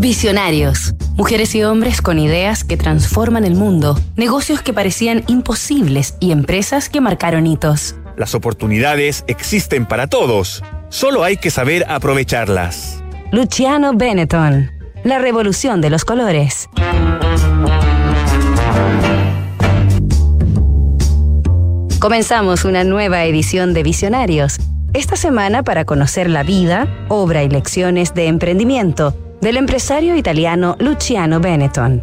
Visionarios. Mujeres y hombres con ideas que transforman el mundo, negocios que parecían imposibles y empresas que marcaron hitos. Las oportunidades existen para todos. Solo hay que saber aprovecharlas. Luciano Benetton. La revolución de los colores. Comenzamos una nueva edición de Visionarios. Esta semana para conocer la vida, obra y lecciones de emprendimiento del empresario italiano Luciano Benetton.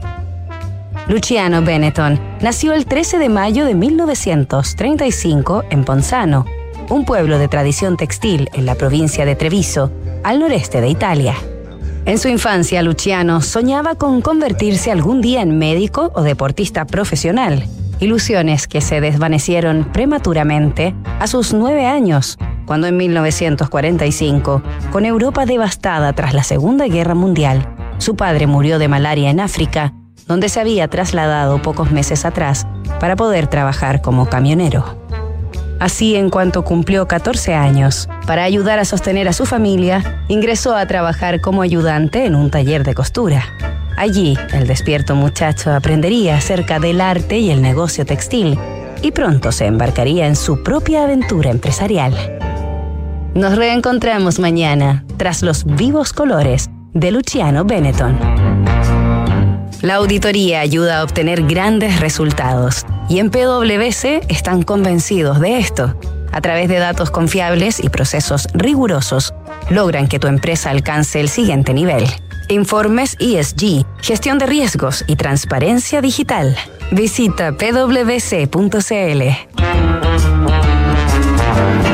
Luciano Benetton nació el 13 de mayo de 1935 en Ponzano, un pueblo de tradición textil en la provincia de Treviso, al noreste de Italia. En su infancia, Luciano soñaba con convertirse algún día en médico o deportista profesional ilusiones que se desvanecieron prematuramente a sus nueve años, cuando en 1945, con Europa devastada tras la Segunda Guerra Mundial, su padre murió de malaria en África, donde se había trasladado pocos meses atrás para poder trabajar como camionero. Así, en cuanto cumplió 14 años, para ayudar a sostener a su familia, ingresó a trabajar como ayudante en un taller de costura. Allí, el despierto muchacho aprendería acerca del arte y el negocio textil y pronto se embarcaría en su propia aventura empresarial. Nos reencontramos mañana tras los vivos colores de Luciano Benetton. La auditoría ayuda a obtener grandes resultados y en PwC están convencidos de esto. A través de datos confiables y procesos rigurosos, logran que tu empresa alcance el siguiente nivel informes ESG, gestión de riesgos y transparencia digital. Visita pwc.cl.